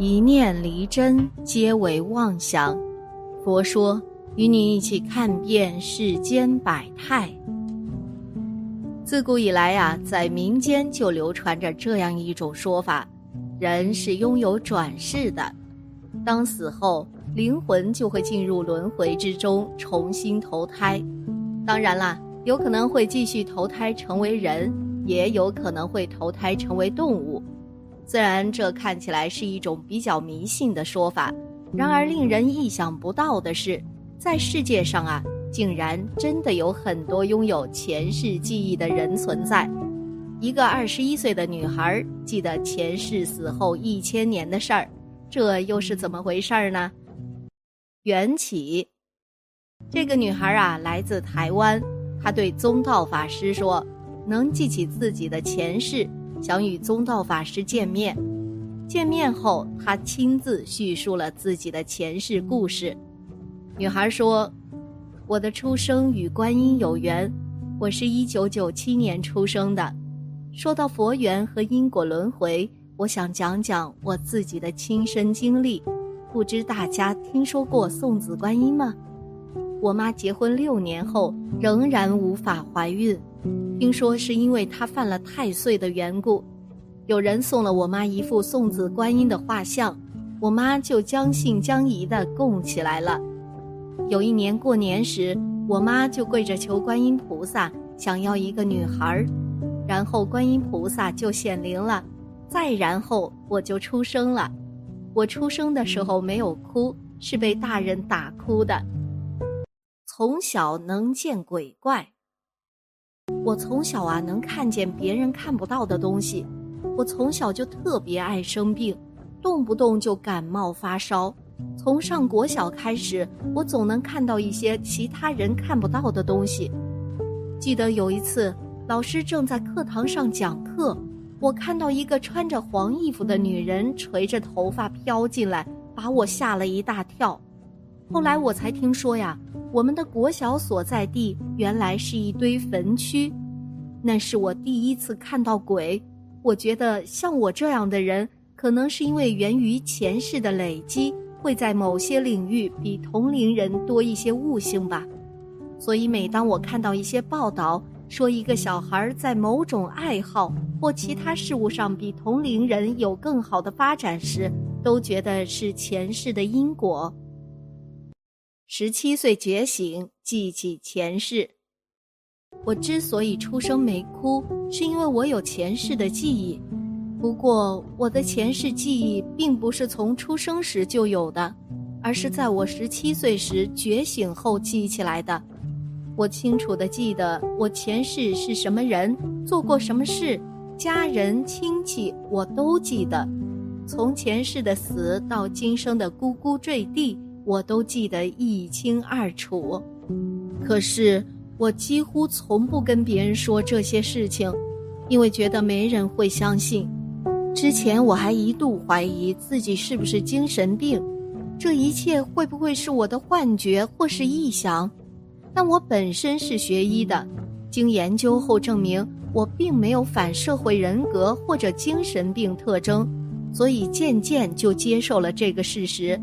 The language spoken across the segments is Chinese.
一念离真，皆为妄想。佛说，与你一起看遍世间百态。自古以来啊，在民间就流传着这样一种说法：人是拥有转世的，当死后，灵魂就会进入轮回之中，重新投胎。当然啦，有可能会继续投胎成为人，也有可能会投胎成为动物。虽然这看起来是一种比较迷信的说法，然而令人意想不到的是，在世界上啊，竟然真的有很多拥有前世记忆的人存在。一个二十一岁的女孩记得前世死后一千年的事儿，这又是怎么回事儿呢？缘起，这个女孩啊，来自台湾，她对宗道法师说，能记起自己的前世。想与宗道法师见面，见面后，他亲自叙述了自己的前世故事。女孩说：“我的出生与观音有缘，我是一九九七年出生的。说到佛缘和因果轮回，我想讲讲我自己的亲身经历。不知大家听说过送子观音吗？我妈结婚六年后仍然无法怀孕。”听说是因为她犯了太岁的缘故，有人送了我妈一副送子观音的画像，我妈就将信将疑的供起来了。有一年过年时，我妈就跪着求观音菩萨，想要一个女孩，然后观音菩萨就显灵了，再然后我就出生了。我出生的时候没有哭，是被大人打哭的。从小能见鬼怪。我从小啊能看见别人看不到的东西，我从小就特别爱生病，动不动就感冒发烧。从上国小开始，我总能看到一些其他人看不到的东西。记得有一次，老师正在课堂上讲课，我看到一个穿着黄衣服的女人垂着头发飘进来，把我吓了一大跳。后来我才听说呀。我们的国小所在地原来是一堆坟区，那是我第一次看到鬼。我觉得像我这样的人，可能是因为源于前世的累积，会在某些领域比同龄人多一些悟性吧。所以每当我看到一些报道说一个小孩在某种爱好或其他事物上比同龄人有更好的发展时，都觉得是前世的因果。十七岁觉醒，记起前世。我之所以出生没哭，是因为我有前世的记忆。不过，我的前世记忆并不是从出生时就有的，而是在我十七岁时觉醒后记起来的。我清楚的记得我前世是什么人，做过什么事，家人亲戚我都记得。从前世的死到今生的咕咕坠地。我都记得一清二楚，可是我几乎从不跟别人说这些事情，因为觉得没人会相信。之前我还一度怀疑自己是不是精神病，这一切会不会是我的幻觉或是臆想？但我本身是学医的，经研究后证明我并没有反社会人格或者精神病特征，所以渐渐就接受了这个事实。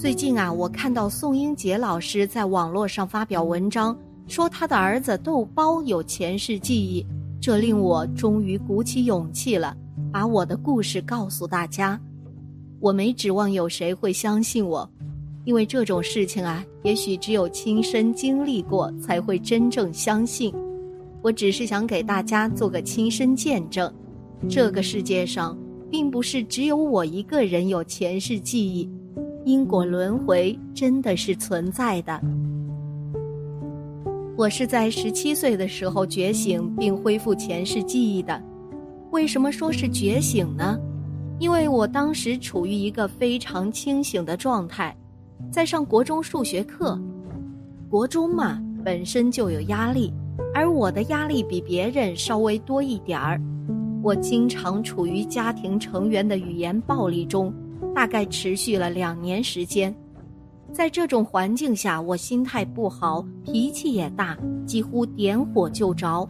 最近啊，我看到宋英杰老师在网络上发表文章，说他的儿子豆包有前世记忆，这令我终于鼓起勇气了，把我的故事告诉大家。我没指望有谁会相信我，因为这种事情啊，也许只有亲身经历过才会真正相信。我只是想给大家做个亲身见证，这个世界上并不是只有我一个人有前世记忆。因果轮回真的是存在的。我是在十七岁的时候觉醒并恢复前世记忆的。为什么说是觉醒呢？因为我当时处于一个非常清醒的状态，在上国中数学课。国中嘛，本身就有压力，而我的压力比别人稍微多一点儿。我经常处于家庭成员的语言暴力中。大概持续了两年时间，在这种环境下，我心态不好，脾气也大，几乎点火就着。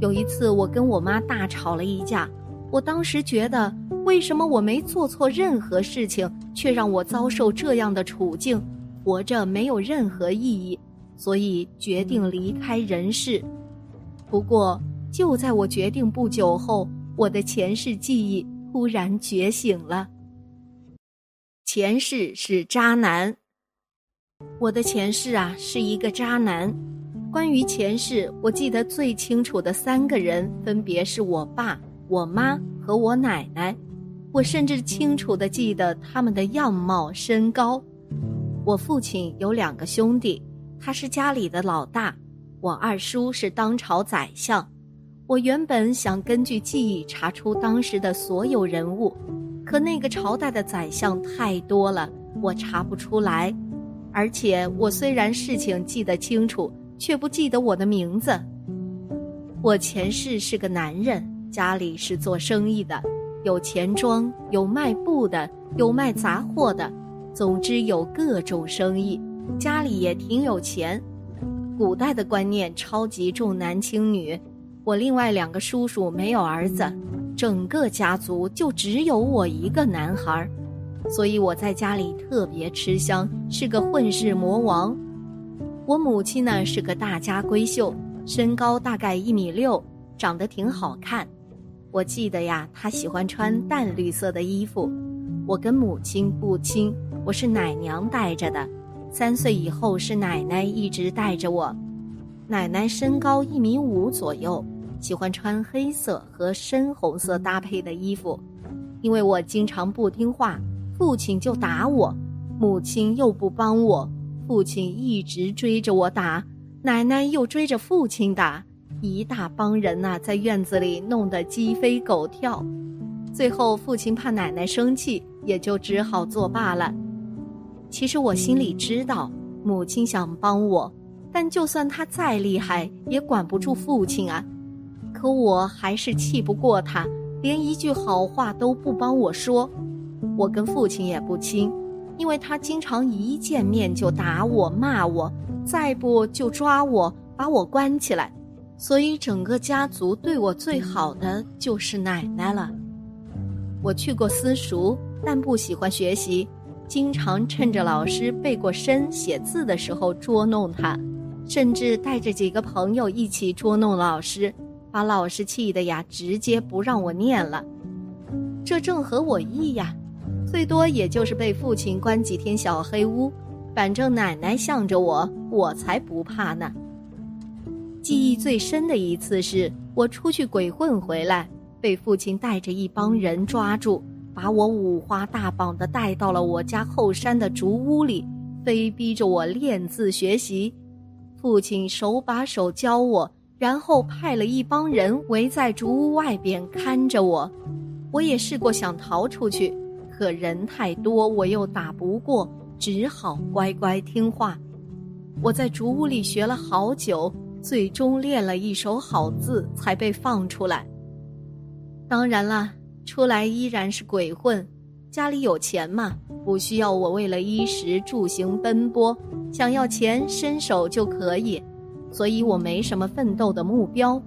有一次，我跟我妈大吵了一架，我当时觉得，为什么我没做错任何事情，却让我遭受这样的处境？活着没有任何意义，所以决定离开人世。不过，就在我决定不久后，我的前世记忆突然觉醒了。前世是渣男。我的前世啊，是一个渣男。关于前世，我记得最清楚的三个人，分别是我爸、我妈和我奶奶。我甚至清楚的记得他们的样貌、身高。我父亲有两个兄弟，他是家里的老大。我二叔是当朝宰相。我原本想根据记忆查出当时的所有人物，可那个朝代的宰相太多了，我查不出来。而且我虽然事情记得清楚，却不记得我的名字。我前世是个男人，家里是做生意的，有钱庄，有卖布的，有卖杂货的，总之有各种生意，家里也挺有钱。古代的观念超级重男轻女，我另外两个叔叔没有儿子，整个家族就只有我一个男孩儿。所以我在家里特别吃香，是个混世魔王。我母亲呢是个大家闺秀，身高大概一米六，长得挺好看。我记得呀，她喜欢穿淡绿色的衣服。我跟母亲不亲，我是奶娘带着的。三岁以后是奶奶一直带着我。奶奶身高一米五左右，喜欢穿黑色和深红色搭配的衣服，因为我经常不听话。父亲就打我，母亲又不帮我，父亲一直追着我打，奶奶又追着父亲打，一大帮人呐，在院子里弄得鸡飞狗跳。最后，父亲怕奶奶生气，也就只好作罢了。其实我心里知道，母亲想帮我，但就算她再厉害，也管不住父亲啊。可我还是气不过他，连一句好话都不帮我说。我跟父亲也不亲，因为他经常一见面就打我、骂我，再不就抓我，把我关起来。所以整个家族对我最好的就是奶奶了。我去过私塾，但不喜欢学习，经常趁着老师背过身、写字的时候捉弄他，甚至带着几个朋友一起捉弄老师，把老师气的呀，直接不让我念了。这正合我意呀。最多也就是被父亲关几天小黑屋，反正奶奶向着我，我才不怕呢。记忆最深的一次是我出去鬼混回来，被父亲带着一帮人抓住，把我五花大绑的带到了我家后山的竹屋里，非逼着我练字学习。父亲手把手教我，然后派了一帮人围在竹屋外边看着我。我也试过想逃出去。可人太多，我又打不过，只好乖乖听话。我在竹屋里学了好久，最终练了一手好字，才被放出来。当然了，出来依然是鬼混。家里有钱嘛，不需要我为了衣食住行奔波，想要钱伸手就可以，所以我没什么奋斗的目标。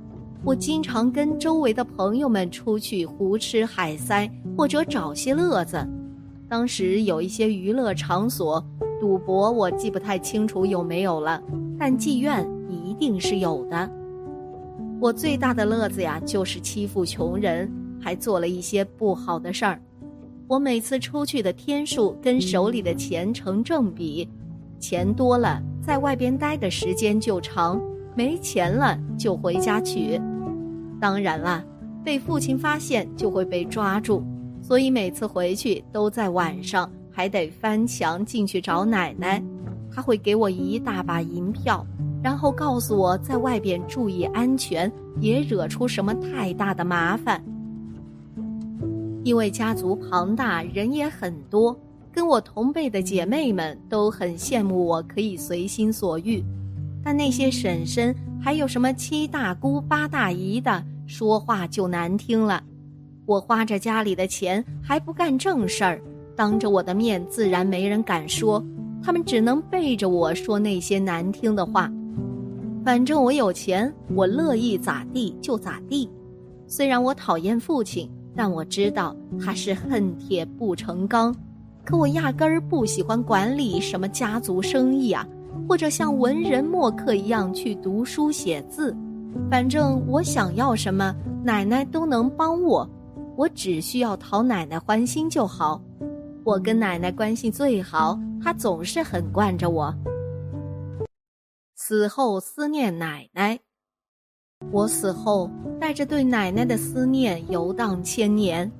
我经常跟周围的朋友们出去胡吃海塞，或者找些乐子。当时有一些娱乐场所，赌博我记不太清楚有没有了，但妓院一定是有的。我最大的乐子呀，就是欺负穷人，还做了一些不好的事儿。我每次出去的天数跟手里的钱成正比，钱多了，在外边待的时间就长；没钱了，就回家取。当然了，被父亲发现就会被抓住，所以每次回去都在晚上，还得翻墙进去找奶奶。他会给我一大把银票，然后告诉我在外边注意安全，别惹出什么太大的麻烦。因为家族庞大，人也很多，跟我同辈的姐妹们都很羡慕我可以随心所欲，但那些婶婶还有什么七大姑八大姨的。说话就难听了，我花着家里的钱还不干正事儿，当着我的面自然没人敢说，他们只能背着我说那些难听的话。反正我有钱，我乐意咋地就咋地。虽然我讨厌父亲，但我知道他是恨铁不成钢。可我压根儿不喜欢管理什么家族生意啊，或者像文人墨客一样去读书写字。反正我想要什么，奶奶都能帮我，我只需要讨奶奶欢心就好。我跟奶奶关系最好，她总是很惯着我。死后思念奶奶，我死后带着对奶奶的思念游荡千年。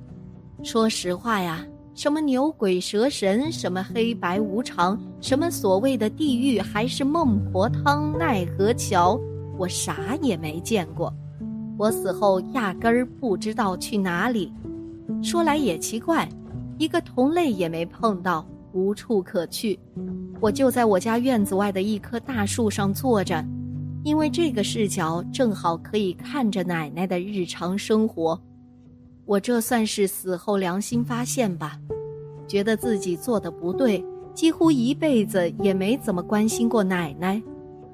说实话呀。什么牛鬼蛇神，什么黑白无常，什么所谓的地狱，还是孟婆汤、奈何桥，我啥也没见过。我死后压根儿不知道去哪里。说来也奇怪，一个同类也没碰到，无处可去。我就在我家院子外的一棵大树上坐着，因为这个视角正好可以看着奶奶的日常生活。我这算是死后良心发现吧，觉得自己做的不对，几乎一辈子也没怎么关心过奶奶，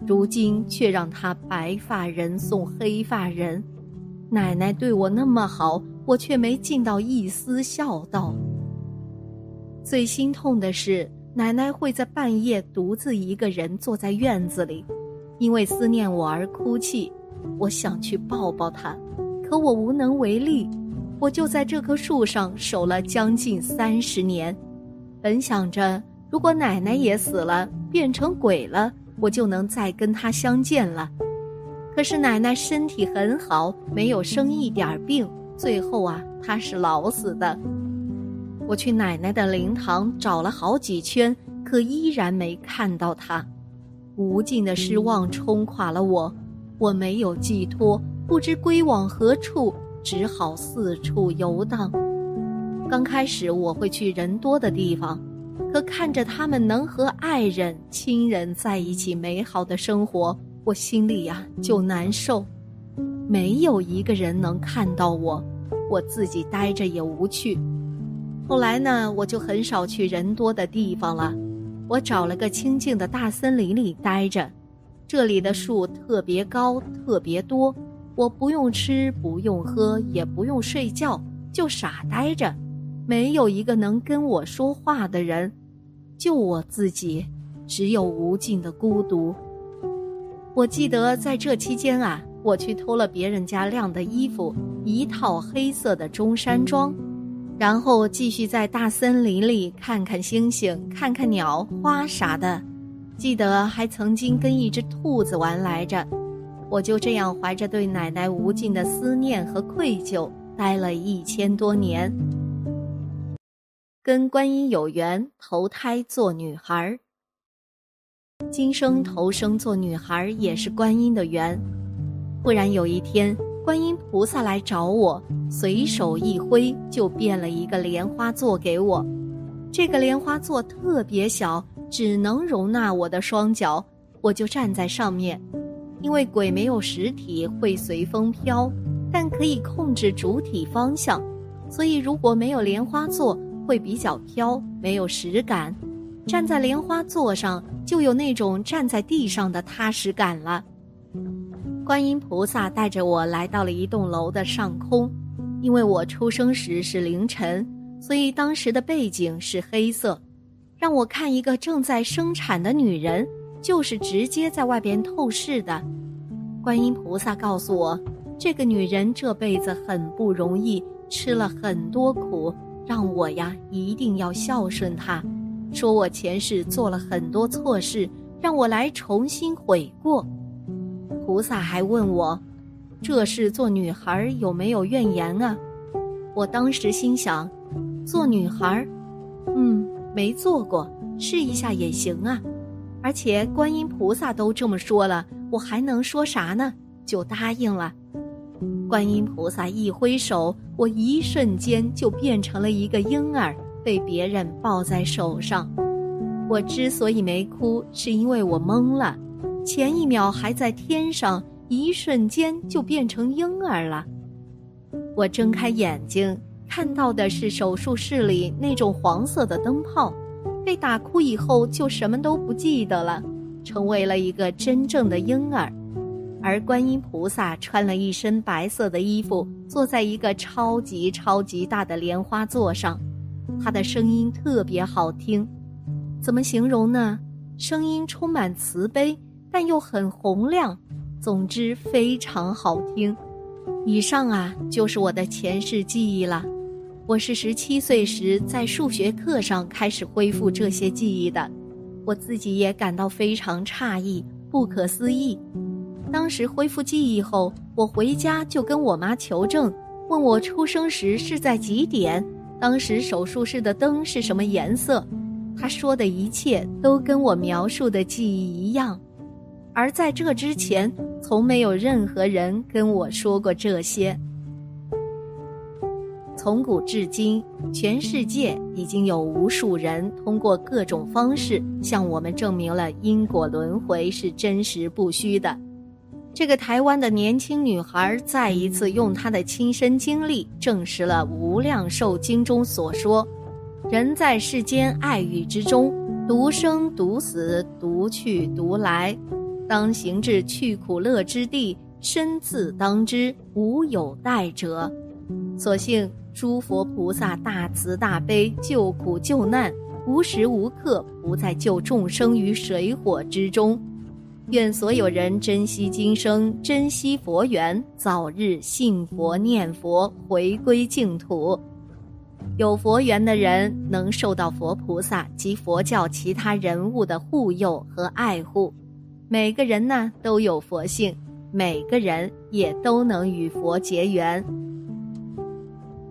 如今却让她白发人送黑发人，奶奶对我那么好，我却没尽到一丝孝道。最心痛的是，奶奶会在半夜独自一个人坐在院子里，因为思念我而哭泣，我想去抱抱她，可我无能为力。我就在这棵树上守了将近三十年，本想着如果奶奶也死了，变成鬼了，我就能再跟她相见了。可是奶奶身体很好，没有生一点病，最后啊，她是老死的。我去奶奶的灵堂找了好几圈，可依然没看到她。无尽的失望冲垮了我，我没有寄托，不知归往何处。只好四处游荡。刚开始我会去人多的地方，可看着他们能和爱人、亲人在一起美好的生活，我心里呀就难受。没有一个人能看到我，我自己待着也无趣。后来呢，我就很少去人多的地方了。我找了个清静的大森林里待着，这里的树特别高，特别多。我不用吃，不用喝，也不用睡觉，就傻呆着，没有一个能跟我说话的人，就我自己，只有无尽的孤独。我记得在这期间啊，我去偷了别人家晾的衣服，一套黑色的中山装，然后继续在大森林里看看星星，看看鸟花啥的。记得还曾经跟一只兔子玩来着。我就这样怀着对奶奶无尽的思念和愧疚，待了一千多年。跟观音有缘，投胎做女孩今生投生做女孩也是观音的缘。忽然有一天，观音菩萨来找我，随手一挥就变了一个莲花座给我。这个莲花座特别小，只能容纳我的双脚，我就站在上面。因为鬼没有实体，会随风飘，但可以控制主体方向，所以如果没有莲花座，会比较飘，没有实感。站在莲花座上，就有那种站在地上的踏实感了。观音菩萨带着我来到了一栋楼的上空，因为我出生时是凌晨，所以当时的背景是黑色，让我看一个正在生产的女人。就是直接在外边透视的，观音菩萨告诉我，这个女人这辈子很不容易，吃了很多苦，让我呀一定要孝顺她，说我前世做了很多错事，让我来重新悔过。菩萨还问我，这事做女孩有没有怨言啊？我当时心想，做女孩，嗯，没做过，试一下也行啊。而且观音菩萨都这么说了，我还能说啥呢？就答应了。观音菩萨一挥手，我一瞬间就变成了一个婴儿，被别人抱在手上。我之所以没哭，是因为我懵了。前一秒还在天上，一瞬间就变成婴儿了。我睁开眼睛，看到的是手术室里那种黄色的灯泡。被打哭以后，就什么都不记得了，成为了一个真正的婴儿。而观音菩萨穿了一身白色的衣服，坐在一个超级超级大的莲花座上，他的声音特别好听，怎么形容呢？声音充满慈悲，但又很洪亮，总之非常好听。以上啊，就是我的前世记忆了。我是十七岁时在数学课上开始恢复这些记忆的，我自己也感到非常诧异、不可思议。当时恢复记忆后，我回家就跟我妈求证，问我出生时是在几点，当时手术室的灯是什么颜色。她说的一切都跟我描述的记忆一样。而在这之前，从没有任何人跟我说过这些。从古至今，全世界已经有无数人通过各种方式向我们证明了因果轮回是真实不虚的。这个台湾的年轻女孩再一次用她的亲身经历证实了《无量寿经》中所说：“人在世间爱欲之中，独生独死，独去独来。”当行至去苦乐之地，身自当之，无有待者。所幸诸佛菩萨大慈大悲，救苦救难，无时无刻不在救众生于水火之中。愿所有人珍惜今生，珍惜佛缘，早日信佛念佛，回归净土。有佛缘的人能受到佛菩萨及佛教其他人物的护佑和爱护。每个人呢都有佛性，每个人也都能与佛结缘。